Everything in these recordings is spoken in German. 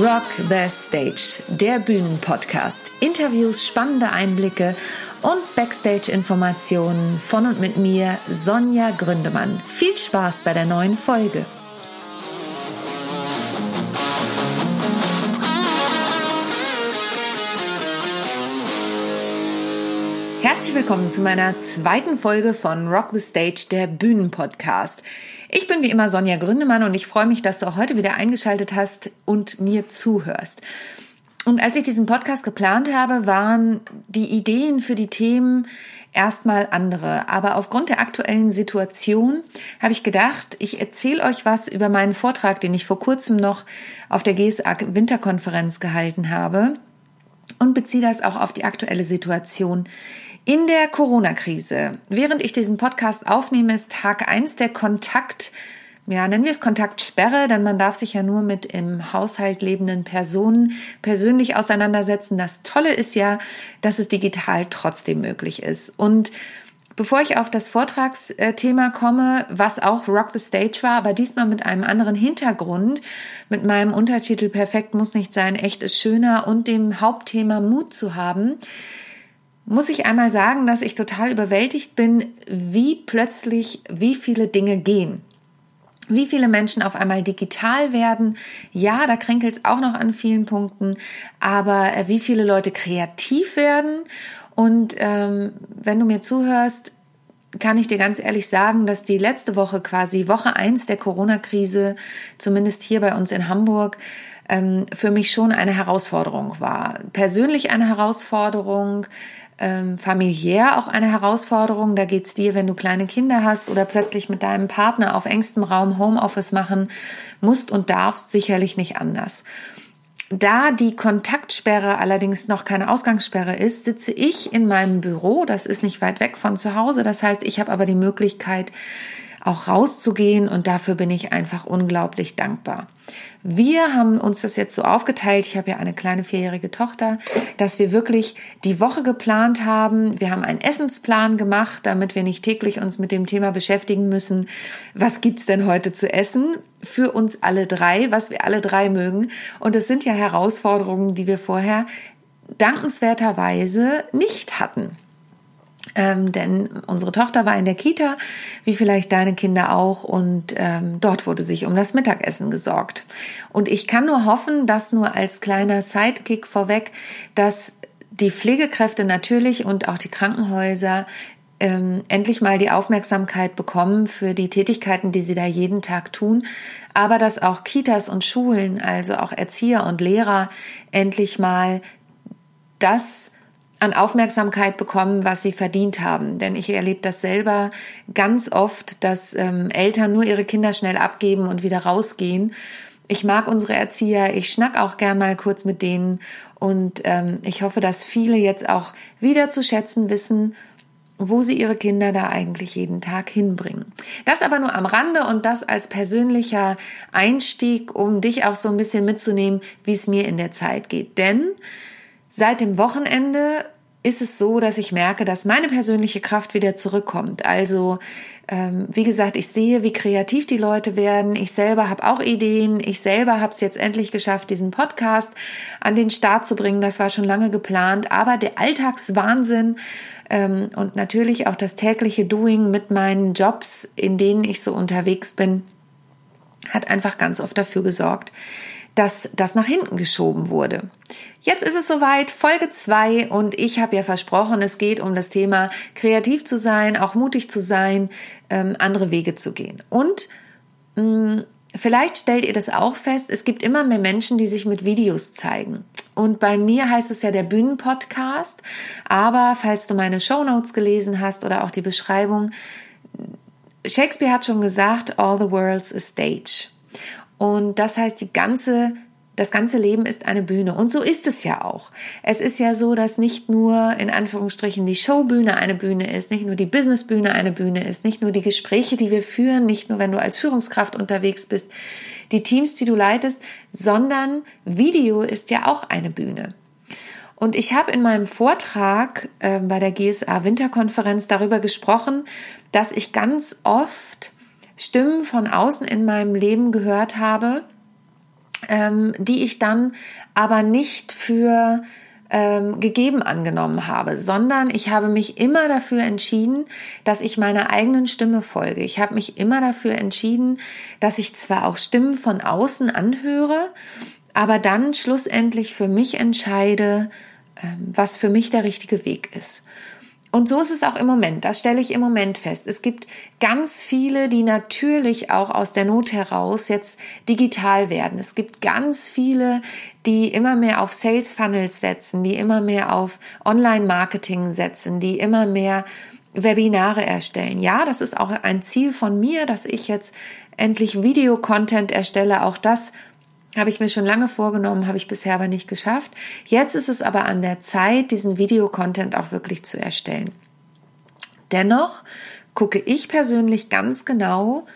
Rock the Stage, der Bühnenpodcast. Interviews, spannende Einblicke und Backstage-Informationen von und mit mir, Sonja Gründemann. Viel Spaß bei der neuen Folge. Herzlich willkommen zu meiner zweiten Folge von Rock the Stage, der Bühnenpodcast. Ich bin wie immer Sonja Gründemann und ich freue mich, dass du auch heute wieder eingeschaltet hast und mir zuhörst. Und als ich diesen Podcast geplant habe, waren die Ideen für die Themen erstmal andere. Aber aufgrund der aktuellen Situation habe ich gedacht, ich erzähle euch was über meinen Vortrag, den ich vor kurzem noch auf der GSA Winterkonferenz gehalten habe und beziehe das auch auf die aktuelle Situation in der Corona-Krise, während ich diesen Podcast aufnehme, ist Tag eins der Kontakt, ja, nennen wir es Kontaktsperre, denn man darf sich ja nur mit im Haushalt lebenden Personen persönlich auseinandersetzen. Das Tolle ist ja, dass es digital trotzdem möglich ist. Und Bevor ich auf das Vortragsthema komme, was auch Rock the Stage war, aber diesmal mit einem anderen Hintergrund, mit meinem Untertitel Perfekt muss nicht sein, echt ist schöner und dem Hauptthema Mut zu haben, muss ich einmal sagen, dass ich total überwältigt bin, wie plötzlich, wie viele Dinge gehen. Wie viele Menschen auf einmal digital werden. Ja, da kränkelt es auch noch an vielen Punkten, aber äh, wie viele Leute kreativ werden. Und ähm, wenn du mir zuhörst, kann ich dir ganz ehrlich sagen, dass die letzte Woche quasi Woche eins der Corona-Krise, zumindest hier bei uns in Hamburg, ähm, für mich schon eine Herausforderung war. Persönlich eine Herausforderung, ähm, familiär auch eine Herausforderung. Da geht's dir, wenn du kleine Kinder hast oder plötzlich mit deinem Partner auf engstem Raum Homeoffice machen musst und darfst, sicherlich nicht anders. Da die Kontaktsperre allerdings noch keine Ausgangssperre ist, sitze ich in meinem Büro. Das ist nicht weit weg von zu Hause. Das heißt, ich habe aber die Möglichkeit, auch rauszugehen und dafür bin ich einfach unglaublich dankbar. Wir haben uns das jetzt so aufgeteilt, ich habe ja eine kleine vierjährige Tochter, dass wir wirklich die Woche geplant haben. Wir haben einen Essensplan gemacht, damit wir nicht täglich uns mit dem Thema beschäftigen müssen, was gibt's denn heute zu essen für uns alle drei, was wir alle drei mögen. Und das sind ja Herausforderungen, die wir vorher dankenswerterweise nicht hatten. Ähm, denn unsere Tochter war in der Kita, wie vielleicht deine Kinder auch, und ähm, dort wurde sich um das Mittagessen gesorgt. Und ich kann nur hoffen, dass nur als kleiner Sidekick vorweg, dass die Pflegekräfte natürlich und auch die Krankenhäuser ähm, endlich mal die Aufmerksamkeit bekommen für die Tätigkeiten, die sie da jeden Tag tun, aber dass auch Kitas und Schulen, also auch Erzieher und Lehrer endlich mal das an Aufmerksamkeit bekommen, was sie verdient haben. Denn ich erlebe das selber ganz oft, dass ähm, Eltern nur ihre Kinder schnell abgeben und wieder rausgehen. Ich mag unsere Erzieher, ich schnack auch gern mal kurz mit denen und ähm, ich hoffe, dass viele jetzt auch wieder zu schätzen wissen, wo sie ihre Kinder da eigentlich jeden Tag hinbringen. Das aber nur am Rande und das als persönlicher Einstieg, um dich auch so ein bisschen mitzunehmen, wie es mir in der Zeit geht. Denn Seit dem Wochenende ist es so, dass ich merke, dass meine persönliche Kraft wieder zurückkommt. Also, ähm, wie gesagt, ich sehe, wie kreativ die Leute werden. Ich selber habe auch Ideen. Ich selber habe es jetzt endlich geschafft, diesen Podcast an den Start zu bringen. Das war schon lange geplant. Aber der Alltagswahnsinn ähm, und natürlich auch das tägliche Doing mit meinen Jobs, in denen ich so unterwegs bin, hat einfach ganz oft dafür gesorgt, dass das nach hinten geschoben wurde. Jetzt ist es soweit, Folge zwei und ich habe ja versprochen, es geht um das Thema kreativ zu sein, auch mutig zu sein, ähm, andere Wege zu gehen. Und mh, mm, vielleicht stellt ihr das auch fest, es gibt immer mehr Menschen, die sich mit Videos zeigen. Und bei mir heißt es ja der Bühnenpodcast, aber falls du meine Shownotes gelesen hast oder auch die Beschreibung, Shakespeare hat schon gesagt, all the world's a stage. Und das heißt, die ganze das ganze Leben ist eine Bühne. Und so ist es ja auch. Es ist ja so, dass nicht nur in Anführungsstrichen die Showbühne eine Bühne ist, nicht nur die Businessbühne eine Bühne ist, nicht nur die Gespräche, die wir führen, nicht nur wenn du als Führungskraft unterwegs bist, die Teams, die du leitest, sondern Video ist ja auch eine Bühne. Und ich habe in meinem Vortrag äh, bei der GSA Winterkonferenz darüber gesprochen, dass ich ganz oft Stimmen von außen in meinem Leben gehört habe, ähm, die ich dann aber nicht für ähm, gegeben angenommen habe, sondern ich habe mich immer dafür entschieden, dass ich meiner eigenen Stimme folge. Ich habe mich immer dafür entschieden, dass ich zwar auch Stimmen von außen anhöre, aber dann schlussendlich für mich entscheide, ähm, was für mich der richtige Weg ist. Und so ist es auch im Moment. Das stelle ich im Moment fest. Es gibt ganz viele, die natürlich auch aus der Not heraus jetzt digital werden. Es gibt ganz viele, die immer mehr auf Sales Funnels setzen, die immer mehr auf Online Marketing setzen, die immer mehr Webinare erstellen. Ja, das ist auch ein Ziel von mir, dass ich jetzt endlich Videocontent erstelle. Auch das habe ich mir schon lange vorgenommen, habe ich bisher aber nicht geschafft. Jetzt ist es aber an der Zeit, diesen Videocontent auch wirklich zu erstellen. Dennoch gucke ich persönlich ganz genau,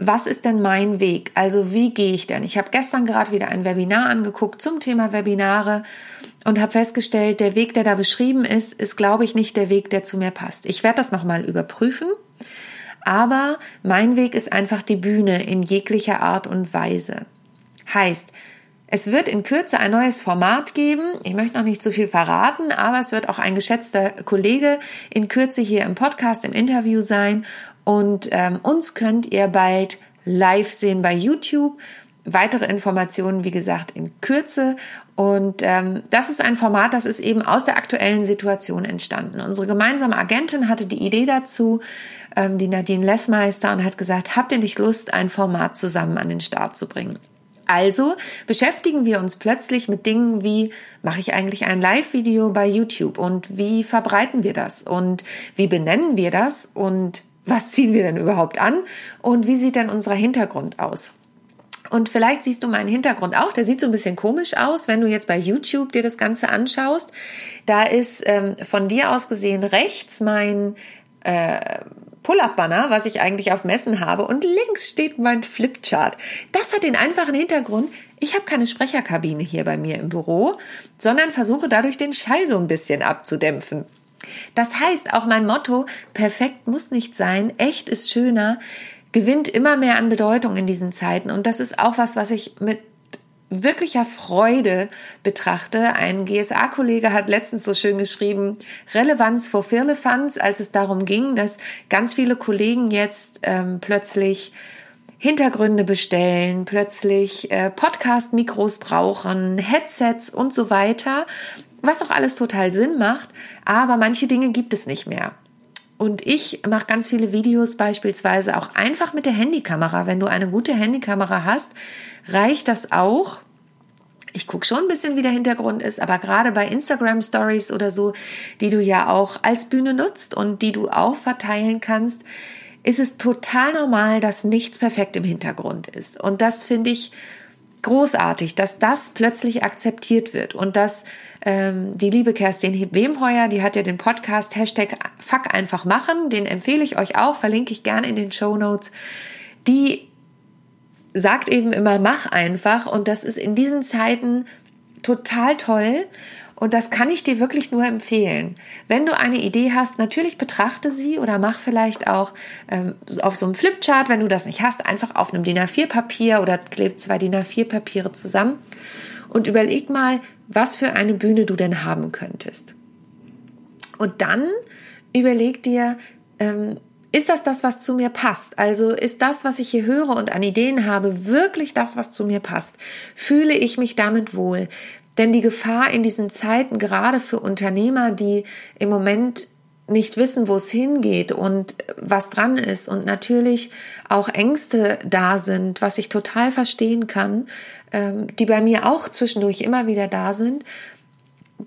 was ist denn mein Weg? Also wie gehe ich denn? Ich habe gestern gerade wieder ein Webinar angeguckt zum Thema Webinare und habe festgestellt, der Weg, der da beschrieben ist, ist, glaube ich, nicht der Weg, der zu mir passt. Ich werde das nochmal überprüfen, aber mein Weg ist einfach die Bühne in jeglicher Art und Weise. Heißt, es wird in Kürze ein neues Format geben. Ich möchte noch nicht zu viel verraten, aber es wird auch ein geschätzter Kollege in Kürze hier im Podcast, im Interview sein. Und ähm, uns könnt ihr bald live sehen bei YouTube. Weitere Informationen, wie gesagt, in Kürze. Und ähm, das ist ein Format, das ist eben aus der aktuellen Situation entstanden. Unsere gemeinsame Agentin hatte die Idee dazu, ähm, die Nadine Lessmeister, und hat gesagt, habt ihr nicht Lust, ein Format zusammen an den Start zu bringen? Also beschäftigen wir uns plötzlich mit Dingen wie, mache ich eigentlich ein Live-Video bei YouTube und wie verbreiten wir das und wie benennen wir das und was ziehen wir denn überhaupt an und wie sieht denn unser Hintergrund aus? Und vielleicht siehst du meinen Hintergrund auch. Der sieht so ein bisschen komisch aus, wenn du jetzt bei YouTube dir das Ganze anschaust. Da ist ähm, von dir aus gesehen rechts mein äh, Pull-up-Banner, was ich eigentlich auf Messen habe, und links steht mein Flipchart. Das hat den einfachen Hintergrund, ich habe keine Sprecherkabine hier bei mir im Büro, sondern versuche dadurch den Schall so ein bisschen abzudämpfen. Das heißt, auch mein Motto, perfekt muss nicht sein, echt ist schöner, gewinnt immer mehr an Bedeutung in diesen Zeiten. Und das ist auch was, was ich mit wirklicher Freude betrachte. Ein GSA-Kollege hat letztens so schön geschrieben, Relevanz vor Firlefanz, als es darum ging, dass ganz viele Kollegen jetzt ähm, plötzlich Hintergründe bestellen, plötzlich äh, Podcast-Mikros brauchen, Headsets und so weiter, was auch alles total Sinn macht, aber manche Dinge gibt es nicht mehr. Und ich mache ganz viele Videos beispielsweise auch einfach mit der Handykamera. Wenn du eine gute Handykamera hast, reicht das auch. Ich gucke schon ein bisschen, wie der Hintergrund ist, aber gerade bei Instagram Stories oder so, die du ja auch als Bühne nutzt und die du auch verteilen kannst, ist es total normal, dass nichts perfekt im Hintergrund ist. Und das finde ich großartig, dass das plötzlich akzeptiert wird und dass ähm, die liebe Kerstin Wemheuer, die hat ja den Podcast Hashtag Fuck einfach machen, den empfehle ich euch auch, verlinke ich gerne in den Show Notes, die sagt eben immer, mach einfach. Und das ist in diesen Zeiten total toll. Und das kann ich dir wirklich nur empfehlen. Wenn du eine Idee hast, natürlich betrachte sie oder mach vielleicht auch ähm, auf so einem Flipchart, wenn du das nicht hast, einfach auf einem DIN A4 Papier oder kleb zwei DIN A4 Papiere zusammen. Und überleg mal, was für eine Bühne du denn haben könntest. Und dann überleg dir, ähm, ist das das, was zu mir passt? Also ist das, was ich hier höre und an Ideen habe, wirklich das, was zu mir passt? Fühle ich mich damit wohl? Denn die Gefahr in diesen Zeiten, gerade für Unternehmer, die im Moment nicht wissen, wo es hingeht und was dran ist und natürlich auch Ängste da sind, was ich total verstehen kann, ähm, die bei mir auch zwischendurch immer wieder da sind,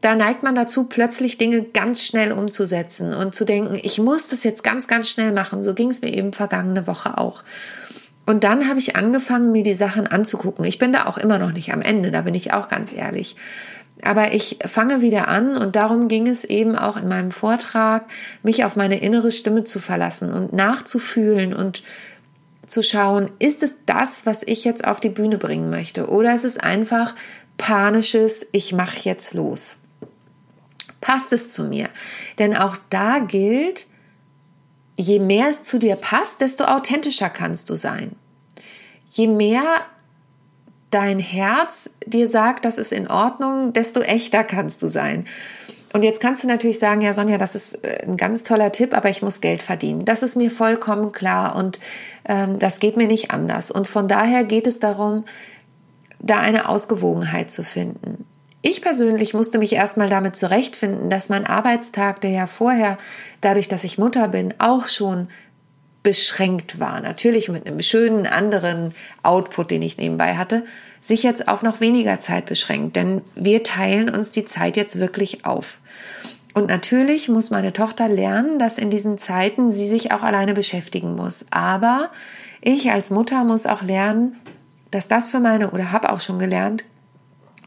da neigt man dazu, plötzlich Dinge ganz schnell umzusetzen und zu denken, ich muss das jetzt ganz, ganz schnell machen. So ging es mir eben vergangene Woche auch. Und dann habe ich angefangen, mir die Sachen anzugucken. Ich bin da auch immer noch nicht am Ende, da bin ich auch ganz ehrlich. Aber ich fange wieder an und darum ging es eben auch in meinem Vortrag, mich auf meine innere Stimme zu verlassen und nachzufühlen und zu schauen, ist es das, was ich jetzt auf die Bühne bringen möchte? Oder ist es einfach panisches, ich mache jetzt los? Passt es zu mir? Denn auch da gilt, je mehr es zu dir passt, desto authentischer kannst du sein. Je mehr dein Herz dir sagt, das ist in Ordnung, desto echter kannst du sein. Und jetzt kannst du natürlich sagen, ja Sonja, das ist äh, ein ganz toller Tipp, aber ich muss Geld verdienen. Das ist mir vollkommen klar und ähm, das geht mir nicht anders. Und von daher geht es darum, da eine Ausgewogenheit zu finden. Ich persönlich musste mich erstmal damit zurechtfinden, dass mein Arbeitstag, der ja vorher, dadurch, dass ich Mutter bin, auch schon beschränkt war. Natürlich mit einem schönen anderen Output, den ich nebenbei hatte, sich jetzt auf noch weniger Zeit beschränkt, denn wir teilen uns die Zeit jetzt wirklich auf. Und natürlich muss meine Tochter lernen, dass in diesen Zeiten sie sich auch alleine beschäftigen muss. Aber ich als Mutter muss auch lernen, dass das für meine, oder habe auch schon gelernt,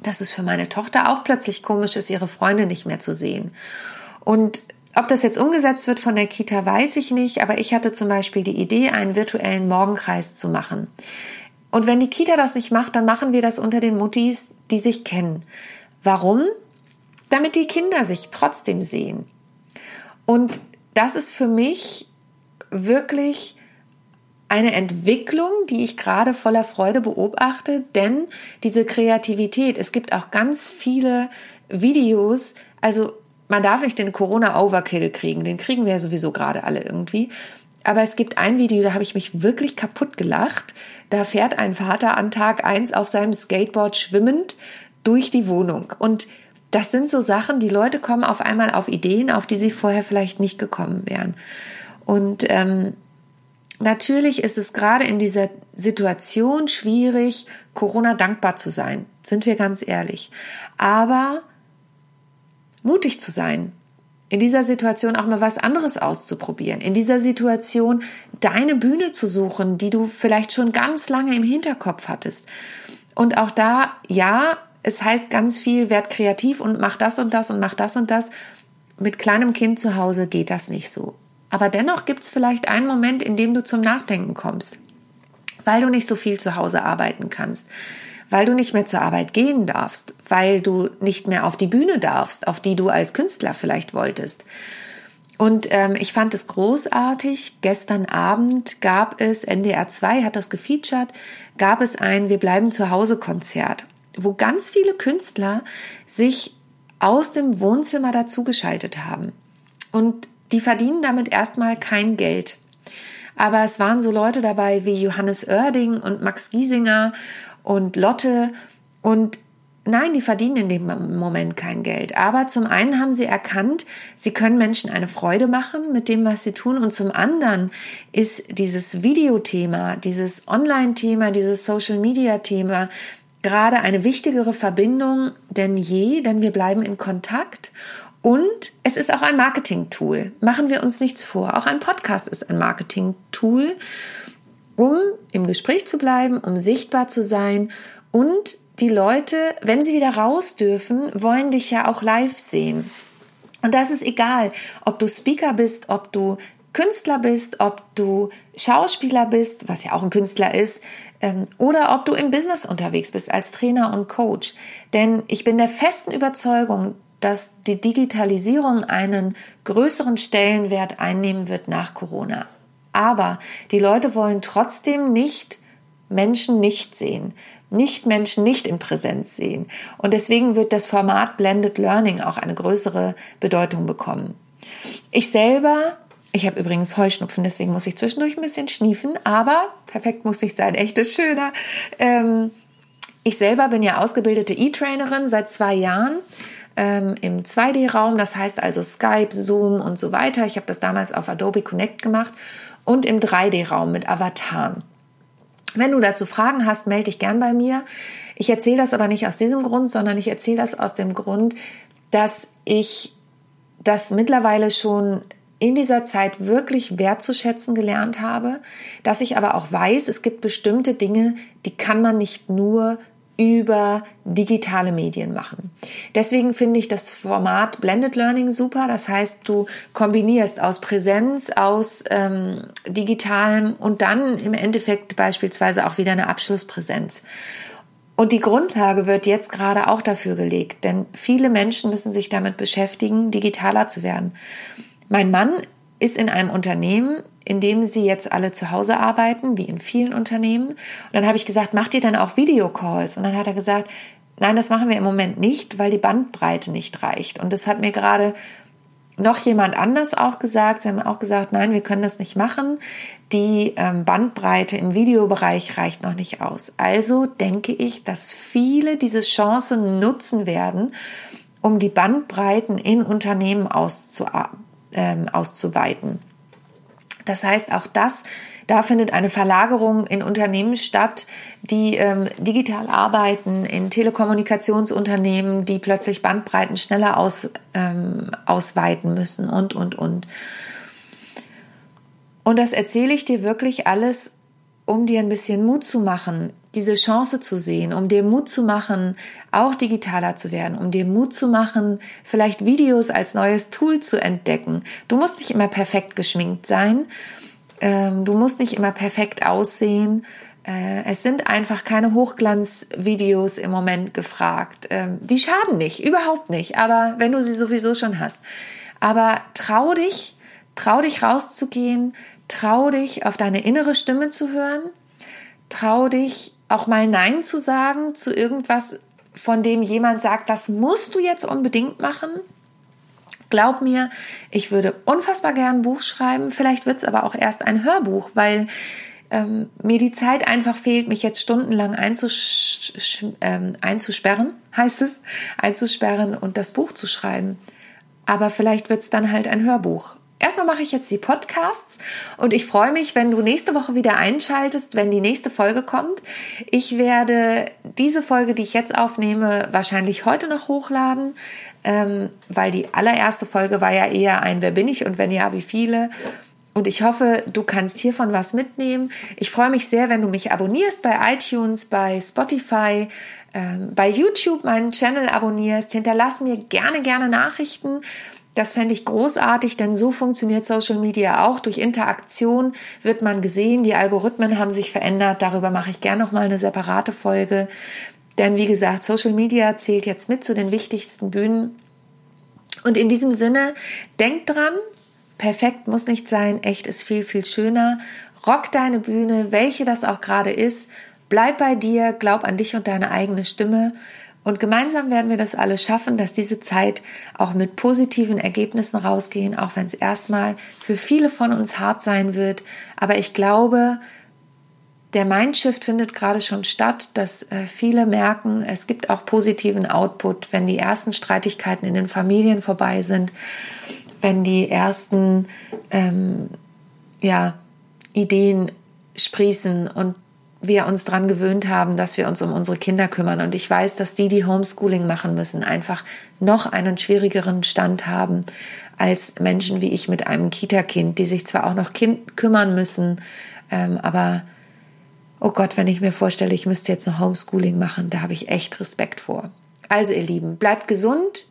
dass es für meine Tochter auch plötzlich komisch ist, ihre Freunde nicht mehr zu sehen. Und ob das jetzt umgesetzt wird von der Kita, weiß ich nicht, aber ich hatte zum Beispiel die Idee, einen virtuellen Morgenkreis zu machen. Und wenn die Kita das nicht macht, dann machen wir das unter den Muttis, die sich kennen. Warum? Damit die Kinder sich trotzdem sehen. Und das ist für mich wirklich eine Entwicklung, die ich gerade voller Freude beobachte, denn diese Kreativität, es gibt auch ganz viele Videos, also man darf nicht den Corona-Overkill kriegen, den kriegen wir ja sowieso gerade alle irgendwie. Aber es gibt ein Video, da habe ich mich wirklich kaputt gelacht. Da fährt ein Vater an Tag eins auf seinem Skateboard schwimmend durch die Wohnung. Und das sind so Sachen, die Leute kommen auf einmal auf Ideen, auf die sie vorher vielleicht nicht gekommen wären. Und ähm, natürlich ist es gerade in dieser Situation schwierig, Corona dankbar zu sein. Sind wir ganz ehrlich. Aber mutig zu sein, in dieser Situation auch mal was anderes auszuprobieren, in dieser Situation deine Bühne zu suchen, die du vielleicht schon ganz lange im Hinterkopf hattest. Und auch da, ja, es heißt ganz viel, werd kreativ und mach das und das und mach das und das. Mit kleinem Kind zu Hause geht das nicht so. Aber dennoch gibt es vielleicht einen Moment, in dem du zum Nachdenken kommst, weil du nicht so viel zu Hause arbeiten kannst weil du nicht mehr zur Arbeit gehen darfst, weil du nicht mehr auf die Bühne darfst, auf die du als Künstler vielleicht wolltest. Und ähm, ich fand es großartig. Gestern Abend gab es, NDR 2 hat das gefeatured, gab es ein Wir bleiben zu Hause Konzert, wo ganz viele Künstler sich aus dem Wohnzimmer dazugeschaltet haben. Und die verdienen damit erstmal kein Geld. Aber es waren so Leute dabei wie Johannes Oerding und Max Giesinger und Lotte und Nein, die verdienen in dem Moment kein Geld. Aber zum einen haben sie erkannt, sie können Menschen eine Freude machen mit dem, was sie tun. Und zum anderen ist dieses Videothema, dieses Online-Thema, dieses Social-Media-Thema gerade eine wichtigere Verbindung denn je, denn wir bleiben in Kontakt. Und es ist auch ein Marketing-Tool. Machen wir uns nichts vor. Auch ein Podcast ist ein Marketing-Tool um im Gespräch zu bleiben, um sichtbar zu sein und die Leute, wenn sie wieder raus dürfen, wollen dich ja auch live sehen. Und das ist egal, ob du Speaker bist, ob du Künstler bist, ob du Schauspieler bist, was ja auch ein Künstler ist, ähm, oder ob du im Business unterwegs bist als Trainer und Coach. Denn ich bin der festen Überzeugung, dass die Digitalisierung einen größeren Stellenwert einnehmen wird nach Corona. Aber die Leute wollen trotzdem nicht Menschen nicht sehen, nicht Menschen nicht in Präsenz sehen. Und deswegen wird das Format Blended Learning auch eine größere Bedeutung bekommen. Ich selber, ich habe übrigens Heuschnupfen, deswegen muss ich zwischendurch ein bisschen schniefen, aber perfekt muss ich sein, echt ist schöner. Ähm, ich selber bin ja ausgebildete E-Trainerin seit zwei Jahren ähm, im 2D-Raum, das heißt also Skype, Zoom und so weiter. Ich habe das damals auf Adobe Connect gemacht und im 3D-Raum mit Avataren. Wenn du dazu Fragen hast, melde dich gern bei mir. Ich erzähle das aber nicht aus diesem Grund, sondern ich erzähle das aus dem Grund, dass ich das mittlerweile schon in dieser Zeit wirklich wertzuschätzen gelernt habe, dass ich aber auch weiß, es gibt bestimmte Dinge, die kann man nicht nur über digitale Medien machen. Deswegen finde ich das Format Blended Learning super. Das heißt, du kombinierst aus Präsenz, aus ähm, digitalem und dann im Endeffekt beispielsweise auch wieder eine Abschlusspräsenz. Und die Grundlage wird jetzt gerade auch dafür gelegt, denn viele Menschen müssen sich damit beschäftigen, digitaler zu werden. Mein Mann ist in einem Unternehmen, indem sie jetzt alle zu Hause arbeiten, wie in vielen Unternehmen. Und dann habe ich gesagt, macht ihr dann auch Videocalls? Und dann hat er gesagt, nein, das machen wir im Moment nicht, weil die Bandbreite nicht reicht. Und das hat mir gerade noch jemand anders auch gesagt. Sie haben auch gesagt, nein, wir können das nicht machen. Die ähm, Bandbreite im Videobereich reicht noch nicht aus. Also denke ich, dass viele diese Chance nutzen werden, um die Bandbreiten in Unternehmen auszu, ähm, auszuweiten. Das heißt, auch das, da findet eine Verlagerung in Unternehmen statt, die ähm, digital arbeiten, in Telekommunikationsunternehmen, die plötzlich Bandbreiten schneller aus, ähm, ausweiten müssen und, und, und. Und das erzähle ich dir wirklich alles, um dir ein bisschen Mut zu machen, diese Chance zu sehen, um dir Mut zu machen, auch digitaler zu werden, um dir Mut zu machen, vielleicht Videos als neues Tool zu entdecken. Du musst nicht immer perfekt geschminkt sein, ähm, du musst nicht immer perfekt aussehen. Äh, es sind einfach keine Hochglanzvideos im Moment gefragt. Ähm, die schaden nicht, überhaupt nicht, aber wenn du sie sowieso schon hast. Aber trau dich, trau dich rauszugehen, trau dich auf deine innere Stimme zu hören, trau dich auch mal Nein zu sagen zu irgendwas, von dem jemand sagt, das musst du jetzt unbedingt machen. Glaub mir, ich würde unfassbar gern ein Buch schreiben. Vielleicht wird es aber auch erst ein Hörbuch, weil ähm, mir die Zeit einfach fehlt, mich jetzt stundenlang einzusch ähm, einzusperren, heißt es, einzusperren und das Buch zu schreiben. Aber vielleicht wird es dann halt ein Hörbuch. Erstmal mache ich jetzt die Podcasts und ich freue mich, wenn du nächste Woche wieder einschaltest, wenn die nächste Folge kommt. Ich werde diese Folge, die ich jetzt aufnehme, wahrscheinlich heute noch hochladen, ähm, weil die allererste Folge war ja eher ein Wer bin ich und wenn ja, wie viele. Und ich hoffe, du kannst hiervon was mitnehmen. Ich freue mich sehr, wenn du mich abonnierst bei iTunes, bei Spotify, ähm, bei YouTube meinen Channel abonnierst. Hinterlass mir gerne, gerne Nachrichten. Das fände ich großartig, denn so funktioniert Social Media auch. Durch Interaktion wird man gesehen, die Algorithmen haben sich verändert. Darüber mache ich gerne nochmal eine separate Folge. Denn wie gesagt, Social Media zählt jetzt mit zu den wichtigsten Bühnen. Und in diesem Sinne, denkt dran, perfekt muss nicht sein, echt ist viel, viel schöner. Rock deine Bühne, welche das auch gerade ist. Bleib bei dir, glaub an dich und deine eigene Stimme. Und gemeinsam werden wir das alles schaffen, dass diese Zeit auch mit positiven Ergebnissen rausgehen, auch wenn es erstmal für viele von uns hart sein wird. Aber ich glaube, der Mindshift findet gerade schon statt, dass äh, viele merken, es gibt auch positiven Output, wenn die ersten Streitigkeiten in den Familien vorbei sind, wenn die ersten ähm, ja, Ideen sprießen und wir uns daran gewöhnt haben, dass wir uns um unsere Kinder kümmern. Und ich weiß, dass die, die Homeschooling machen müssen, einfach noch einen schwierigeren Stand haben als Menschen wie ich mit einem Kita-Kind, die sich zwar auch noch kind kümmern müssen, ähm, aber oh Gott, wenn ich mir vorstelle, ich müsste jetzt noch Homeschooling machen, da habe ich echt Respekt vor. Also ihr Lieben, bleibt gesund,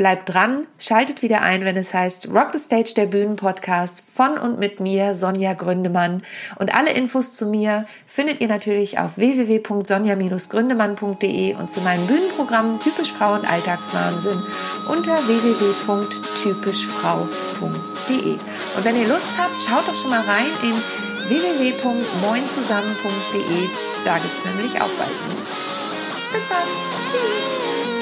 Bleibt dran, schaltet wieder ein, wenn es heißt Rock the Stage, der Bühnenpodcast von und mit mir, Sonja Gründemann. Und alle Infos zu mir findet ihr natürlich auf www.sonja-gründemann.de und zu meinem Bühnenprogramm Typisch Frau und Alltagswahnsinn unter www.typischfrau.de. Und wenn ihr Lust habt, schaut doch schon mal rein in www.moinzusammen.de. Da gibt es nämlich auch bald News. Bis bald. Tschüss.